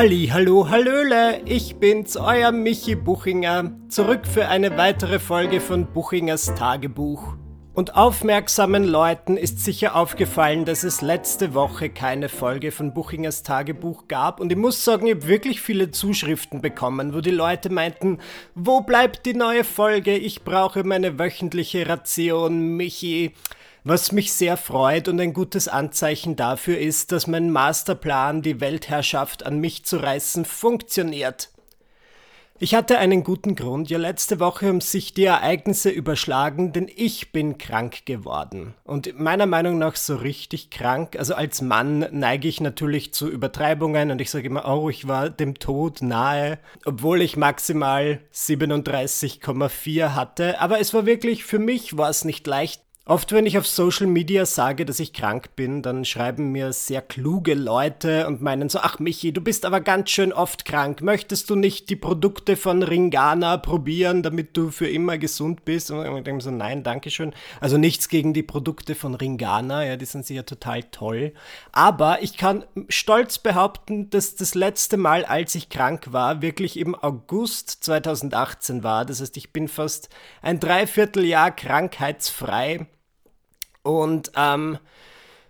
Halli, hallo, hallöle, ich bin's, euer Michi Buchinger, zurück für eine weitere Folge von Buchingers Tagebuch. Und aufmerksamen Leuten ist sicher aufgefallen, dass es letzte Woche keine Folge von Buchingers Tagebuch gab. Und ich muss sagen, ich habe wirklich viele Zuschriften bekommen, wo die Leute meinten, wo bleibt die neue Folge? Ich brauche meine wöchentliche Ration, Michi. Was mich sehr freut und ein gutes Anzeichen dafür ist, dass mein Masterplan, die Weltherrschaft an mich zu reißen, funktioniert. Ich hatte einen guten Grund. Ja, letzte Woche haben sich die Ereignisse überschlagen, denn ich bin krank geworden. Und meiner Meinung nach so richtig krank. Also als Mann neige ich natürlich zu Übertreibungen und ich sage immer, oh, ich war dem Tod nahe, obwohl ich maximal 37,4 hatte. Aber es war wirklich, für mich war es nicht leicht, Oft, wenn ich auf Social Media sage, dass ich krank bin, dann schreiben mir sehr kluge Leute und meinen so, ach Michi, du bist aber ganz schön oft krank. Möchtest du nicht die Produkte von Ringana probieren, damit du für immer gesund bist? Und ich denke so, nein, danke schön. Also nichts gegen die Produkte von Ringana, ja, die sind sicher total toll. Aber ich kann stolz behaupten, dass das letzte Mal, als ich krank war, wirklich im August 2018 war. Das heißt, ich bin fast ein Dreivierteljahr krankheitsfrei. Und ähm,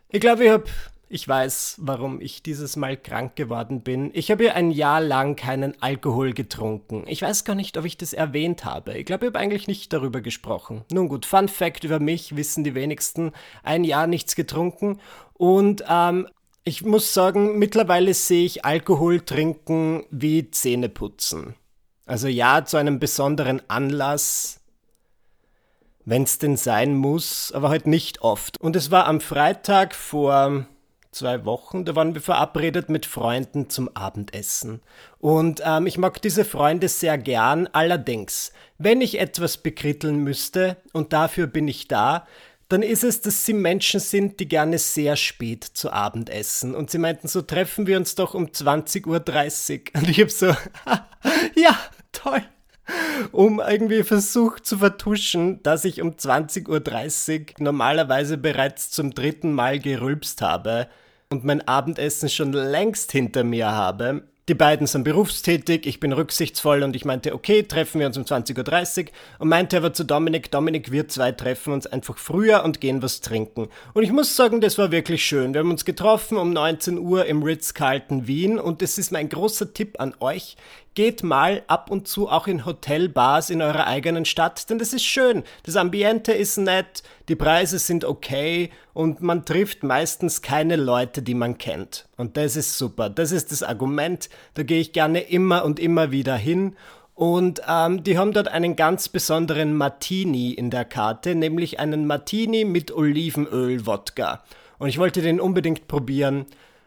ich glaube, ich habe, ich weiß, warum ich dieses Mal krank geworden bin. Ich habe ja ein Jahr lang keinen Alkohol getrunken. Ich weiß gar nicht, ob ich das erwähnt habe. Ich glaube, ich habe eigentlich nicht darüber gesprochen. Nun gut, Fun Fact über mich wissen die wenigsten. Ein Jahr nichts getrunken. Und ähm, ich muss sagen, mittlerweile sehe ich Alkohol trinken wie Zähneputzen. Also ja, zu einem besonderen Anlass wenn es denn sein muss, aber halt nicht oft. Und es war am Freitag vor zwei Wochen, da waren wir verabredet mit Freunden zum Abendessen. Und ähm, ich mag diese Freunde sehr gern, allerdings, wenn ich etwas bekritteln müsste, und dafür bin ich da, dann ist es, dass sie Menschen sind, die gerne sehr spät zu Abend essen. Und sie meinten, so treffen wir uns doch um 20.30 Uhr. Und ich hab so, ja, toll um irgendwie versucht zu vertuschen, dass ich um 20.30 Uhr normalerweise bereits zum dritten Mal gerülpst habe und mein Abendessen schon längst hinter mir habe. Die beiden sind berufstätig, ich bin rücksichtsvoll und ich meinte, okay, treffen wir uns um 20.30 Uhr und meinte aber zu Dominik, Dominik, wir zwei treffen uns einfach früher und gehen was trinken. Und ich muss sagen, das war wirklich schön. Wir haben uns getroffen um 19 Uhr im Ritz-Carlton Wien und es ist mein großer Tipp an euch, geht mal ab und zu auch in Hotelbars in eurer eigenen Stadt, denn das ist schön. Das Ambiente ist nett, die Preise sind okay und man trifft meistens keine Leute, die man kennt. Und das ist super. Das ist das Argument. Da gehe ich gerne immer und immer wieder hin. Und ähm, die haben dort einen ganz besonderen Martini in der Karte, nämlich einen Martini mit Olivenöl-Wodka. Und ich wollte den unbedingt probieren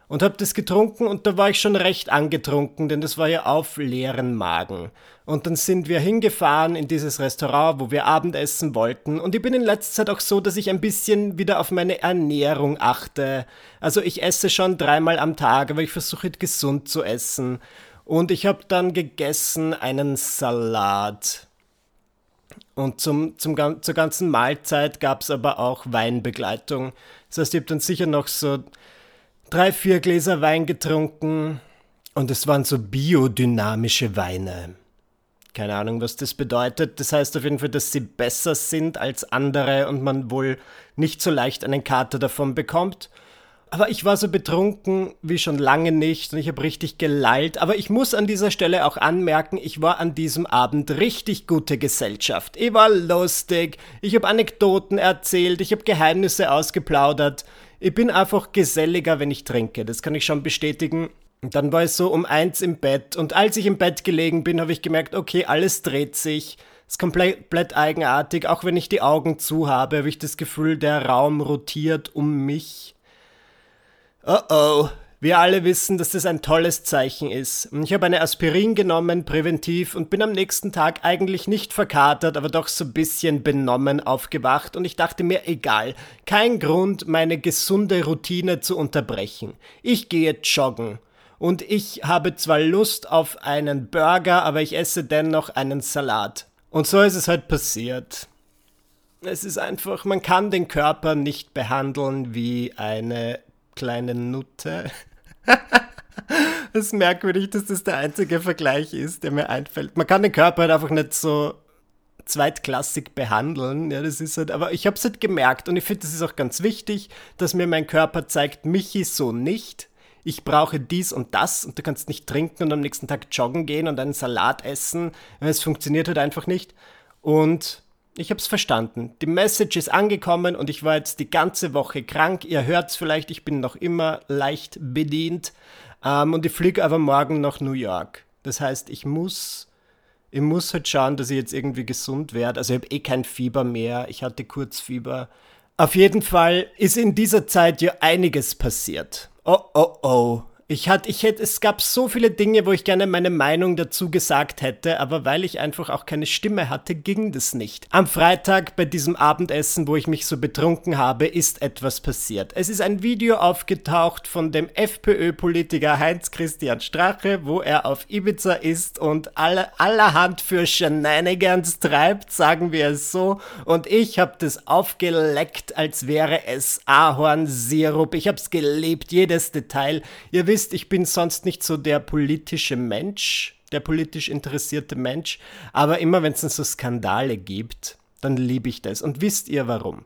und habe das getrunken und da war ich schon recht angetrunken, denn das war ja auf leeren Magen. Und dann sind wir hingefahren in dieses Restaurant, wo wir Abendessen wollten. Und ich bin in letzter Zeit auch so, dass ich ein bisschen wieder auf meine Ernährung achte. Also ich esse schon dreimal am Tag, aber ich versuche gesund zu essen. Und ich habe dann gegessen einen Salat. Und zum, zum, zur ganzen Mahlzeit gab es aber auch Weinbegleitung. Das heißt, ich habe dann sicher noch so drei, vier Gläser Wein getrunken und es waren so biodynamische Weine. Keine Ahnung, was das bedeutet. Das heißt auf jeden Fall, dass sie besser sind als andere und man wohl nicht so leicht einen Kater davon bekommt. Aber ich war so betrunken wie schon lange nicht und ich habe richtig gelallt. Aber ich muss an dieser Stelle auch anmerken, ich war an diesem Abend richtig gute Gesellschaft. Ich war lustig, ich habe Anekdoten erzählt, ich habe Geheimnisse ausgeplaudert. Ich bin einfach geselliger, wenn ich trinke. Das kann ich schon bestätigen. Und dann war es so um eins im Bett. Und als ich im Bett gelegen bin, habe ich gemerkt, okay, alles dreht sich. Ist komplett eigenartig. Auch wenn ich die Augen zu habe, habe ich das Gefühl, der Raum rotiert um mich. Oh oh, wir alle wissen, dass das ein tolles Zeichen ist. Ich habe eine Aspirin genommen, präventiv, und bin am nächsten Tag eigentlich nicht verkatert, aber doch so ein bisschen benommen aufgewacht und ich dachte mir, egal, kein Grund, meine gesunde Routine zu unterbrechen. Ich gehe joggen. Und ich habe zwar Lust auf einen Burger, aber ich esse dennoch einen Salat. Und so ist es halt passiert. Es ist einfach, man kann den Körper nicht behandeln wie eine kleine Nutte. Es ist merkwürdig, dass das der einzige Vergleich ist, der mir einfällt. Man kann den Körper halt einfach nicht so zweitklassig behandeln. Ja, das ist halt, aber ich habe es halt gemerkt und ich finde, das ist auch ganz wichtig, dass mir mein Körper zeigt, Michi so nicht. Ich brauche dies und das und du kannst nicht trinken und am nächsten Tag joggen gehen und einen Salat essen. Es funktioniert halt einfach nicht. Und ich habe es verstanden. Die Message ist angekommen und ich war jetzt die ganze Woche krank. Ihr hört es vielleicht, ich bin noch immer leicht bedient. Ähm, und ich fliege aber morgen nach New York. Das heißt, ich muss ich muss halt schauen, dass ich jetzt irgendwie gesund werde. Also ich habe eh kein Fieber mehr. Ich hatte Kurzfieber. Auf jeden Fall ist in dieser Zeit ja einiges passiert. Oh, oh, oh. Ich hatte, ich hätte, es gab so viele Dinge, wo ich gerne meine Meinung dazu gesagt hätte, aber weil ich einfach auch keine Stimme hatte, ging das nicht. Am Freitag bei diesem Abendessen, wo ich mich so betrunken habe, ist etwas passiert. Es ist ein Video aufgetaucht von dem FPÖ-Politiker Heinz-Christian Strache, wo er auf Ibiza ist und alle, allerhand für Shenanigans treibt, sagen wir es so. Und ich habe das aufgeleckt, als wäre es Ahornsirup. Ich habe es gelebt, jedes Detail. Ihr wisst, wisst, ich bin sonst nicht so der politische Mensch, der politisch interessierte Mensch, aber immer wenn es so Skandale gibt, dann liebe ich das. Und wisst ihr warum?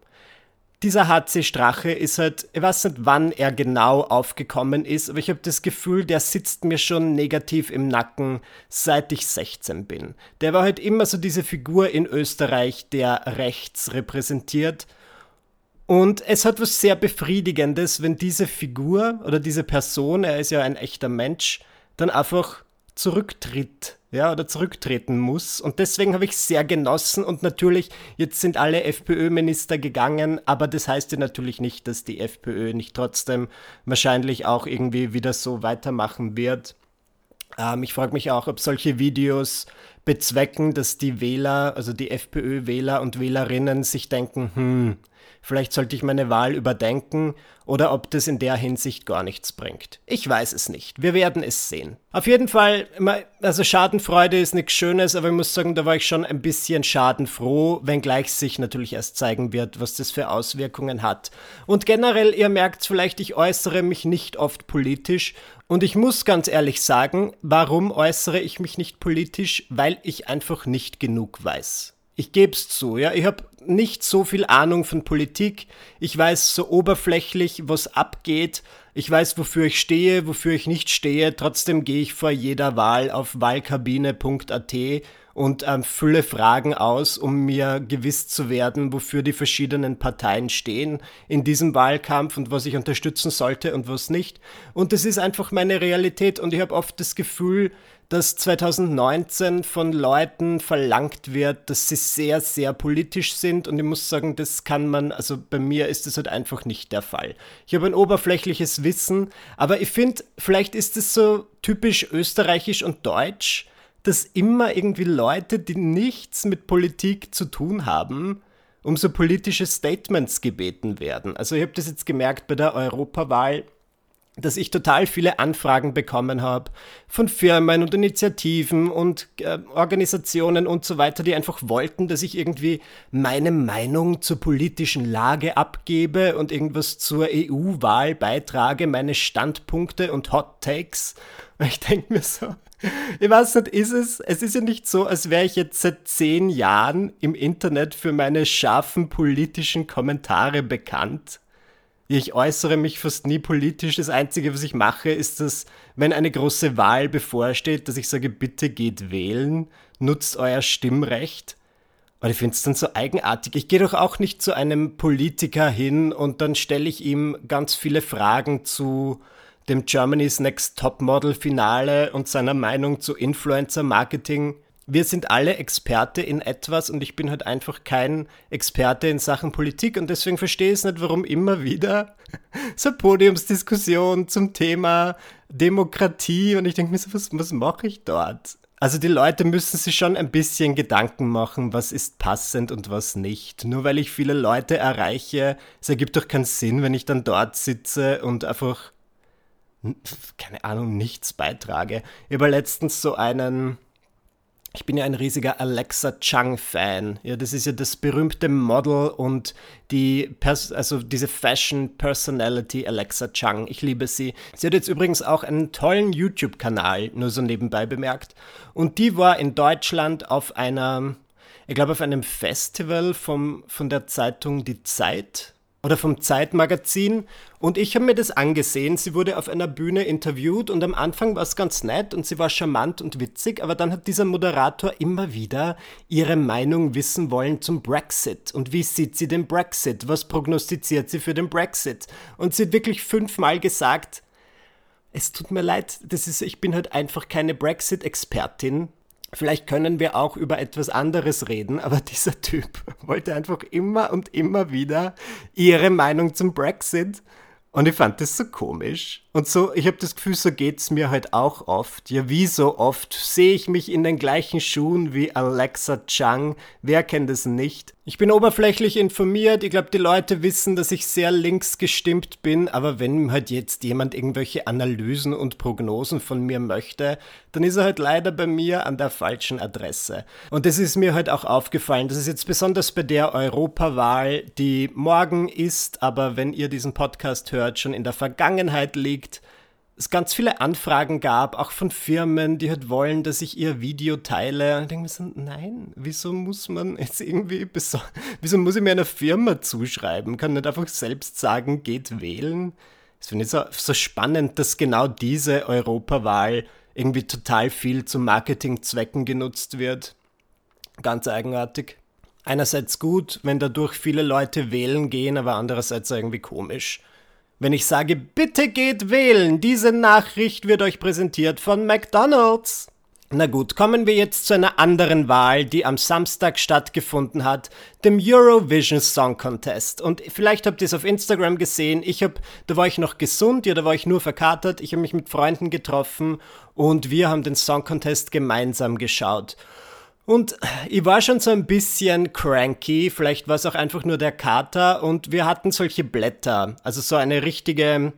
Dieser HC Strache ist halt, ich weiß nicht, wann er genau aufgekommen ist, aber ich habe das Gefühl, der sitzt mir schon negativ im Nacken, seit ich 16 bin. Der war halt immer so diese Figur in Österreich, der rechts repräsentiert und es hat was sehr Befriedigendes, wenn diese Figur oder diese Person, er ist ja ein echter Mensch, dann einfach zurücktritt, ja, oder zurücktreten muss. Und deswegen habe ich sehr genossen. Und natürlich, jetzt sind alle FPÖ-Minister gegangen, aber das heißt ja natürlich nicht, dass die FPÖ nicht trotzdem wahrscheinlich auch irgendwie wieder so weitermachen wird. Ähm, ich frage mich auch, ob solche Videos bezwecken, dass die Wähler, also die FPÖ-Wähler und Wählerinnen sich denken, hm, Vielleicht sollte ich meine Wahl überdenken oder ob das in der Hinsicht gar nichts bringt. Ich weiß es nicht. Wir werden es sehen. Auf jeden Fall, also Schadenfreude ist nichts Schönes, aber ich muss sagen, da war ich schon ein bisschen schadenfroh, wenngleich sich natürlich erst zeigen wird, was das für Auswirkungen hat. Und generell, ihr merkt vielleicht, ich äußere mich nicht oft politisch und ich muss ganz ehrlich sagen, warum äußere ich mich nicht politisch? Weil ich einfach nicht genug weiß. Ich gebe es zu, ja. Ich habe nicht so viel Ahnung von Politik. Ich weiß so oberflächlich, was abgeht. Ich weiß, wofür ich stehe, wofür ich nicht stehe. Trotzdem gehe ich vor jeder Wahl auf wahlkabine.at und ähm, fülle Fragen aus, um mir gewiss zu werden, wofür die verschiedenen Parteien stehen in diesem Wahlkampf und was ich unterstützen sollte und was nicht. Und das ist einfach meine Realität und ich habe oft das Gefühl, dass 2019 von Leuten verlangt wird, dass sie sehr, sehr politisch sind. Und ich muss sagen, das kann man, also bei mir ist das halt einfach nicht der Fall. Ich habe ein oberflächliches Wissen, aber ich finde, vielleicht ist es so typisch österreichisch und deutsch, dass immer irgendwie Leute, die nichts mit Politik zu tun haben, um so politische Statements gebeten werden. Also ich habe das jetzt gemerkt bei der Europawahl dass ich total viele Anfragen bekommen habe von Firmen und Initiativen und äh, Organisationen und so weiter, die einfach wollten, dass ich irgendwie meine Meinung zur politischen Lage abgebe und irgendwas zur EU-Wahl beitrage, meine Standpunkte und Hot Takes. Und ich denke mir so, ich weiß nicht, ist es, es ist ja nicht so, als wäre ich jetzt seit zehn Jahren im Internet für meine scharfen politischen Kommentare bekannt. Ich äußere mich fast nie politisch. Das Einzige, was ich mache, ist, dass, wenn eine große Wahl bevorsteht, dass ich sage, bitte geht wählen, nutzt euer Stimmrecht. Und ich finde es dann so eigenartig. Ich gehe doch auch nicht zu einem Politiker hin und dann stelle ich ihm ganz viele Fragen zu dem Germany's Next Topmodel Finale und seiner Meinung zu Influencer Marketing wir sind alle Experte in etwas und ich bin halt einfach kein Experte in Sachen Politik und deswegen verstehe ich es nicht, warum immer wieder so Podiumsdiskussion zum Thema Demokratie und ich denke mir so, was, was mache ich dort? Also die Leute müssen sich schon ein bisschen Gedanken machen, was ist passend und was nicht. Nur weil ich viele Leute erreiche, es ergibt doch keinen Sinn, wenn ich dann dort sitze und einfach, keine Ahnung, nichts beitrage. Habe letztens so einen Ich bin ja ein riesiger Alexa Chung-Fan. Ja, das ist ja das berühmte Model und die, Pers also diese Fashion Personality Alexa Chung. Ich liebe sie. Sie hat jetzt übrigens auch einen tollen YouTube-Kanal, nur so nebenbei bemerkt. Und die war in Deutschland auf einer, ich glaube, auf einem Festival vom, von der Zeitung Die Zeit oder vom Zeitmagazin und ich habe mir das angesehen. Sie wurde auf einer Bühne interviewt und am Anfang war es ganz nett und sie war charmant und witzig, aber dann hat dieser Moderator immer wieder ihre Meinung wissen wollen zum Brexit und wie sieht sie den Brexit, was prognostiziert sie für den Brexit und sie hat wirklich fünfmal gesagt, es tut mir leid, das ist, ich bin halt einfach keine Brexit-Expertin. Vielleicht können wir auch über etwas anderes reden, aber dieser Typ wollte einfach immer und immer wieder ihre Meinung zum Brexit. Und ich fand das so komisch. Und so, ich habe das Gefühl, so geht es mir halt auch oft. Ja, wie so oft sehe ich mich in den gleichen Schuhen wie Alexa Chung. Wer kennt es nicht? Ich bin oberflächlich informiert. Ich glaube, die Leute wissen, dass ich sehr links gestimmt bin. Aber wenn halt jetzt jemand irgendwelche Analysen und Prognosen von mir möchte, dann ist er halt leider bei mir an der falschen Adresse. Und das ist mir halt auch aufgefallen. Das ist jetzt besonders bei der Europawahl, die morgen ist, aber wenn ihr diesen Podcast hört, schon in der Vergangenheit liegt es ganz viele Anfragen gab, auch von Firmen, die halt wollen, dass ich ihr Video teile. Und ich denke mir so, nein, wieso muss man jetzt irgendwie, wieso muss ich mir einer Firma zuschreiben? Kann nicht einfach selbst sagen, geht wählen? Das finde ich so, so spannend, dass genau diese Europawahl irgendwie total viel zu Marketingzwecken genutzt wird. Ganz eigenartig. Einerseits gut, wenn dadurch viele Leute wählen gehen, aber andererseits irgendwie komisch. Wenn ich sage, bitte geht wählen, diese Nachricht wird euch präsentiert von McDonald's. Na gut, kommen wir jetzt zu einer anderen Wahl, die am Samstag stattgefunden hat, dem Eurovision Song Contest. Und vielleicht habt ihr es auf Instagram gesehen. Ich hab, da war ich noch gesund, ja, da war ich nur verkatert. Ich habe mich mit Freunden getroffen und wir haben den Song Contest gemeinsam geschaut. Und ich war schon so ein bisschen cranky, vielleicht war es auch einfach nur der Kater. Und wir hatten solche Blätter, also so eine richtige,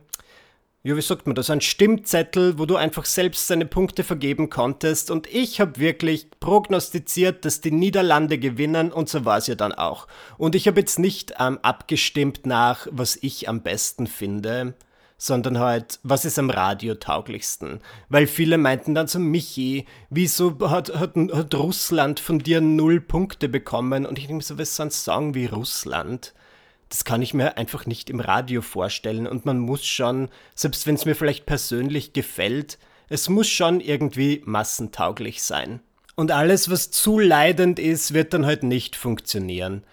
ja, wie sagt man das, ein Stimmzettel, wo du einfach selbst deine Punkte vergeben konntest. Und ich habe wirklich prognostiziert, dass die Niederlande gewinnen. Und so war es ja dann auch. Und ich habe jetzt nicht ähm, abgestimmt nach, was ich am besten finde, sondern halt, was ist am Radio tauglichsten? Weil viele meinten dann so, Michi, wieso hat, hat, hat Russland von dir null Punkte bekommen? Und ich denke mir so, was so ein Song wie Russland? Das kann ich mir einfach nicht im Radio vorstellen. Und man muss schon, selbst wenn es mir vielleicht persönlich gefällt, es muss schon irgendwie massentauglich sein. Und alles, was zu leidend ist, wird dann halt nicht funktionieren.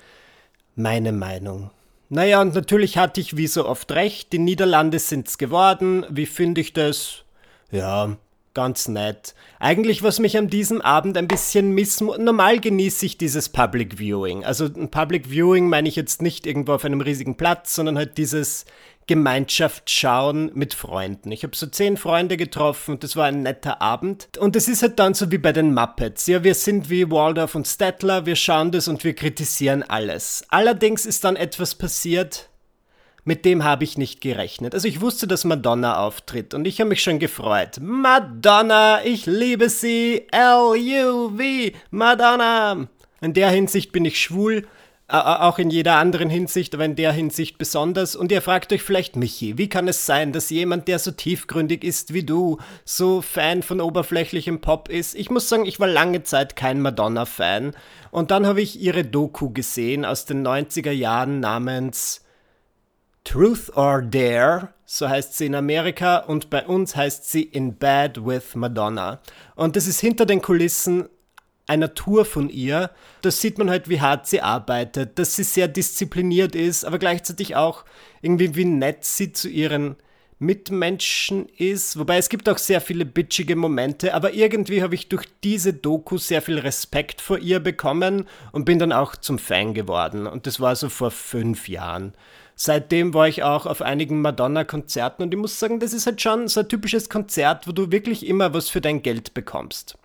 Meine Meinung. Naja, und natürlich hatte ich wie so oft recht. Die Niederlande sind's geworden. Wie finde ich das? Ja, ganz nett. Eigentlich, was mich an diesem Abend ein bisschen missmu... Normal genieße ich dieses Public Viewing. Also ein Public Viewing meine ich jetzt nicht irgendwo auf einem riesigen Platz, sondern halt dieses Gemeinschaft schauen mit Freunden. Ich habe so zehn Freunde getroffen und das war ein netter Abend. Und es ist halt dann so wie bei den Muppets. Ja, wir sind wie Waldorf und Stettler, wir schauen das und wir kritisieren alles. Allerdings ist dann etwas passiert, mit dem habe ich nicht gerechnet. Also ich wusste, dass Madonna auftritt und ich habe mich schon gefreut. Madonna, ich liebe sie. L-U-V, Madonna. In der Hinsicht bin ich schwul auch in jeder anderen Hinsicht, aber in der Hinsicht besonders. Und ihr fragt euch vielleicht, Michi, wie kann es sein, dass jemand, der so tiefgründig ist wie du, so Fan von oberflächlichem Pop ist? Ich muss sagen, ich war lange Zeit kein Madonna-Fan. Und dann habe ich ihre Doku gesehen aus den 90er Jahren namens Truth or Dare, so heißt sie in Amerika, und bei uns heißt sie In Bad with Madonna. Und das ist hinter den Kulissen einer Tour von ihr, da sieht man halt, wie hart sie arbeitet, dass sie sehr diszipliniert ist, aber gleichzeitig auch irgendwie, wie nett sie zu ihren Mitmenschen ist. Wobei es gibt auch sehr viele bitchige Momente, aber irgendwie habe ich durch diese Doku sehr viel Respekt vor ihr bekommen und bin dann auch zum Fan geworden. Und das war so vor fünf Jahren. Seitdem war ich auch auf einigen Madonna-Konzerten und ich muss sagen, das ist halt schon so ein typisches Konzert, wo du wirklich immer was für dein Geld bekommst.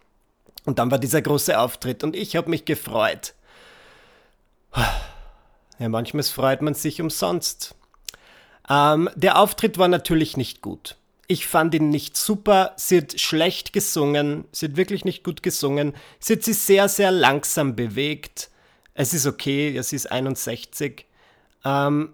Und dann war dieser große Auftritt und ich habe mich gefreut. Ja, manchmal freut man sich umsonst. Ähm, der Auftritt war natürlich nicht gut. Ich fand ihn nicht super. Sie hat schlecht gesungen. Sie hat wirklich nicht gut gesungen. Sie hat sich sehr, sehr langsam bewegt. Es ist okay, ja, sie ist 61. Ähm,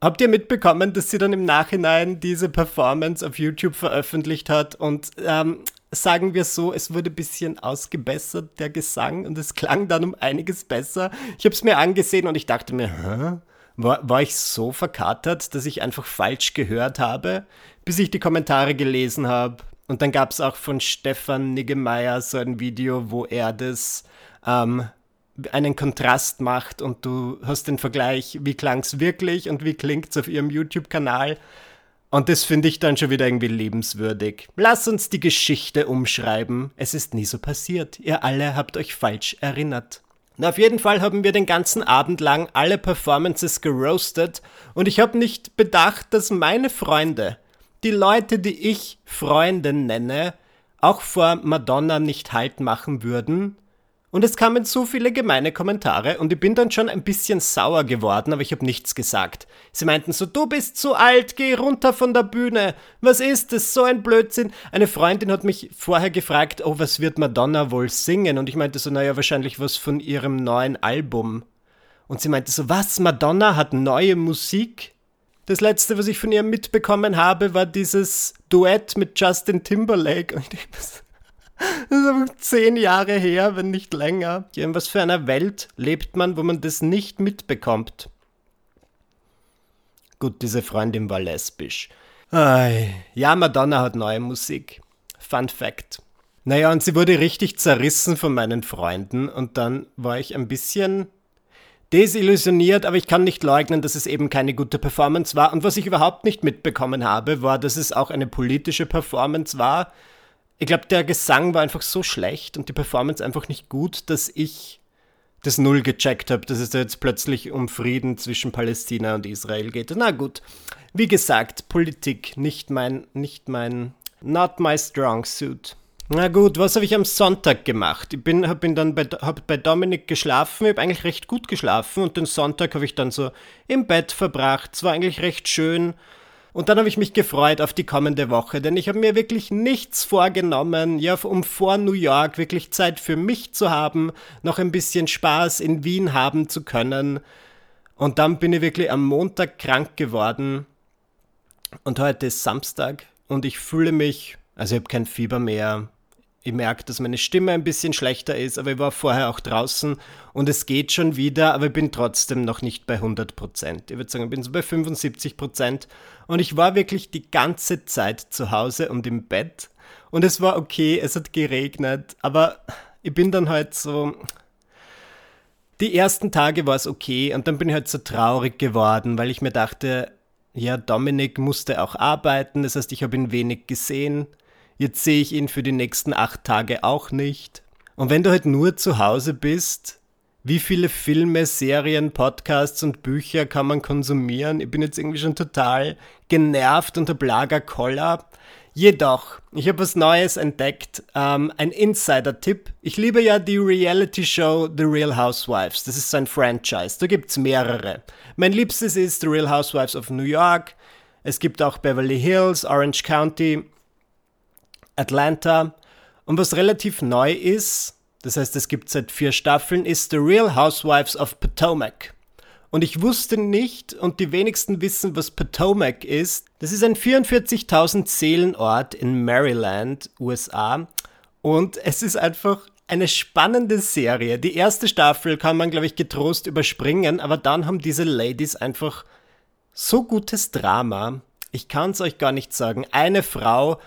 habt ihr mitbekommen, dass sie dann im Nachhinein diese Performance auf YouTube veröffentlicht hat und ähm, sagen wir so, es wurde ein bisschen ausgebessert, der Gesang, und es klang dann um einiges besser. Ich habe es mir angesehen und ich dachte mir, Hä? War, war ich so verkatert, dass ich einfach falsch gehört habe, bis ich die Kommentare gelesen habe. Und dann gab es auch von Stefan Niggemeier so ein Video, wo er das ähm, einen Kontrast macht und du hast den Vergleich, wie klang es wirklich und wie klingt es auf ihrem YouTube-Kanal. Und das finde ich dann schon wieder irgendwie lebenswürdig. Lass uns die Geschichte umschreiben. Es ist nie so passiert. Ihr alle habt euch falsch erinnert. Na, auf jeden Fall haben wir den ganzen Abend lang alle Performances geroastet und ich habe nicht bedacht, dass meine Freunde, die Leute, die ich Freunde nenne, auch vor Madonna nicht Halt machen würden und es kamen so viele gemeine Kommentare und ich bin dann schon ein bisschen sauer geworden, aber ich habe nichts gesagt. Sie meinten so, du bist zu alt, geh runter von der Bühne. Was ist das? So ein Blödsinn. Eine Freundin hat mich vorher gefragt, oh, was wird Madonna wohl singen? Und ich meinte so, naja, wahrscheinlich was von ihrem neuen Album. Und sie meinte so, was? Madonna hat neue Musik? Das letzte, was ich von ihr mitbekommen habe, war dieses Duett mit Justin Timberlake. Und ich denke, das ist zehn Jahre her, wenn nicht länger. In was für einer Welt lebt man, wo man das nicht mitbekommt? Gut, diese Freundin war lesbisch. Ja, Madonna hat neue Musik. Fun Fact. Naja, und sie wurde richtig zerrissen von meinen Freunden und dann war ich ein bisschen desillusioniert, aber ich kann nicht leugnen, dass es eben keine gute Performance war. Und was ich überhaupt nicht mitbekommen habe, war, dass es auch eine politische Performance war ich glaube, der Gesang war einfach so schlecht und die Performance einfach nicht gut, dass ich das Null gecheckt habe, dass es jetzt plötzlich um Frieden zwischen Palästina und Israel geht. Na gut, wie gesagt, Politik nicht mein, nicht mein, not my strong suit. Na gut, was habe ich am Sonntag gemacht? Ich bin, hab bin dann bei, hab bei Dominik geschlafen, ich habe eigentlich recht gut geschlafen und den Sonntag habe ich dann so im Bett verbracht. Es war eigentlich recht schön. Und dann habe ich mich gefreut auf die kommende Woche, denn ich habe mir wirklich nichts vorgenommen, ja, um vor New York wirklich Zeit für mich zu haben, noch ein bisschen Spaß in Wien haben zu können. Und dann bin ich wirklich am Montag krank geworden. Und heute ist Samstag und ich fühle mich, also ich habe kein Fieber mehr, ich merke, dass meine Stimme ein bisschen schlechter ist, aber ich war vorher auch draußen und es geht schon wieder, aber ich bin trotzdem noch nicht bei 100 Prozent. Ich würde sagen, ich bin so bei 75 Prozent. Und ich war wirklich die ganze Zeit zu Hause und im Bett. Und es war okay, es hat geregnet, aber ich bin dann halt so, die ersten Tage war es okay und dann bin ich halt so traurig geworden, weil ich mir dachte, ja, Dominik musste auch arbeiten, das heißt, ich habe ihn wenig gesehen Jetzt sehe ich ihn für die nächsten acht Tage auch nicht. Und wenn du halt nur zu Hause bist, wie viele Filme, Serien, Podcasts und Bücher kann man konsumieren? Ich bin jetzt irgendwie schon total genervt und habe Lagerkoller. Jedoch, ich habe was Neues entdeckt, ähm, ein Insider-Tipp. Ich liebe ja die Reality-Show The Real Housewives. Das ist so ein Franchise. Da gibt es mehrere. Mein liebstes ist The Real Housewives of New York. Es gibt auch Beverly Hills, Orange County. Atlanta. Und was relativ neu ist, das heißt, es gibt seit vier Staffeln, ist The Real Housewives of Potomac. Und ich wusste nicht, und die wenigsten wissen, was Potomac ist. Das ist ein 44.000 Seelenort in Maryland, USA. Und es ist einfach eine spannende Serie. Die erste Staffel kann man, glaube ich, getrost überspringen, aber dann haben diese Ladies einfach so gutes Drama. Ich kann es euch gar nicht sagen. Eine Frau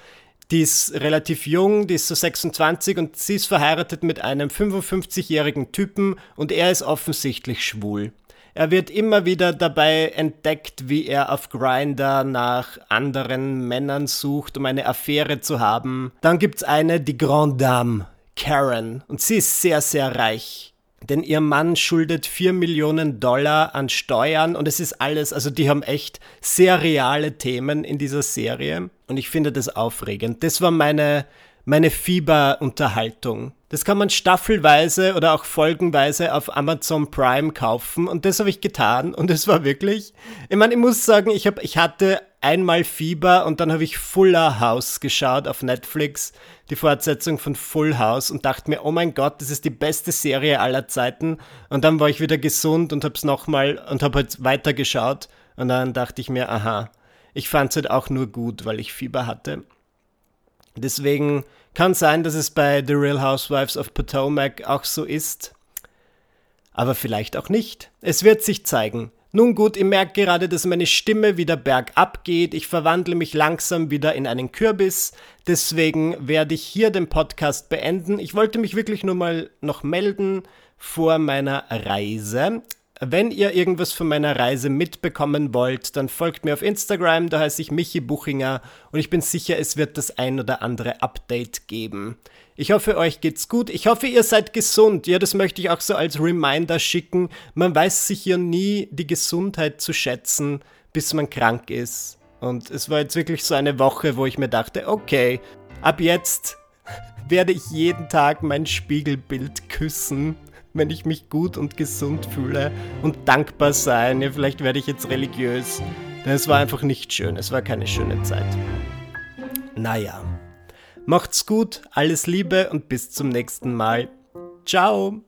die ist relativ jung, die ist so 26 und sie ist verheiratet mit einem 55-jährigen Typen und er ist offensichtlich schwul. Er wird immer wieder dabei entdeckt, wie er auf Grinder nach anderen Männern sucht, um eine Affäre zu haben. Dann gibt's eine, die Grande Dame, Karen, und sie ist sehr, sehr reich denn ihr Mann schuldet 4 Millionen Dollar an Steuern und es ist alles, also die haben echt sehr reale Themen in dieser Serie und ich finde das aufregend. Das war meine, meine Fieberunterhaltung. Das kann man staffelweise oder auch folgenweise auf Amazon Prime kaufen und das habe ich getan und es war wirklich, ich meine, ich muss sagen, ich, hab, ich hatte einmal Fieber und dann habe ich Fuller House geschaut auf Netflix, die Fortsetzung von Full House und dachte mir, oh mein Gott, das ist die beste Serie aller Zeiten. Und dann war ich wieder gesund und habe es nochmal und habe halt weitergeschaut und dann dachte ich mir, aha, ich fand es halt auch nur gut, weil ich Fieber hatte. Deswegen kann sein, dass es bei The Real Housewives of Potomac auch so ist. Aber vielleicht auch nicht. Es wird sich zeigen. Nun gut, ich merke gerade, dass meine Stimme wieder bergab geht. Ich verwandle mich langsam wieder in einen Kürbis. Deswegen werde ich hier den Podcast beenden. Ich wollte mich wirklich nur mal noch melden vor meiner Reise. Wenn ihr irgendwas von meiner Reise mitbekommen wollt, dann folgt mir auf Instagram, da heiße ich Michi Buchinger und ich bin sicher, es wird das ein oder andere Update geben. Ich hoffe, euch geht's gut. Ich hoffe, ihr seid gesund. Ja, das möchte ich auch so als Reminder schicken. Man weiß sich ja nie die Gesundheit zu schätzen, bis man krank ist. Und es war jetzt wirklich so eine Woche, wo ich mir dachte, okay, ab jetzt werde ich jeden Tag mein Spiegelbild küssen wenn ich mich gut und gesund fühle und dankbar sein. Ja, vielleicht werde ich jetzt religiös. Denn es war einfach nicht schön. Es war keine schöne Zeit. Naja. Macht's gut, alles Liebe und bis zum nächsten Mal. Ciao.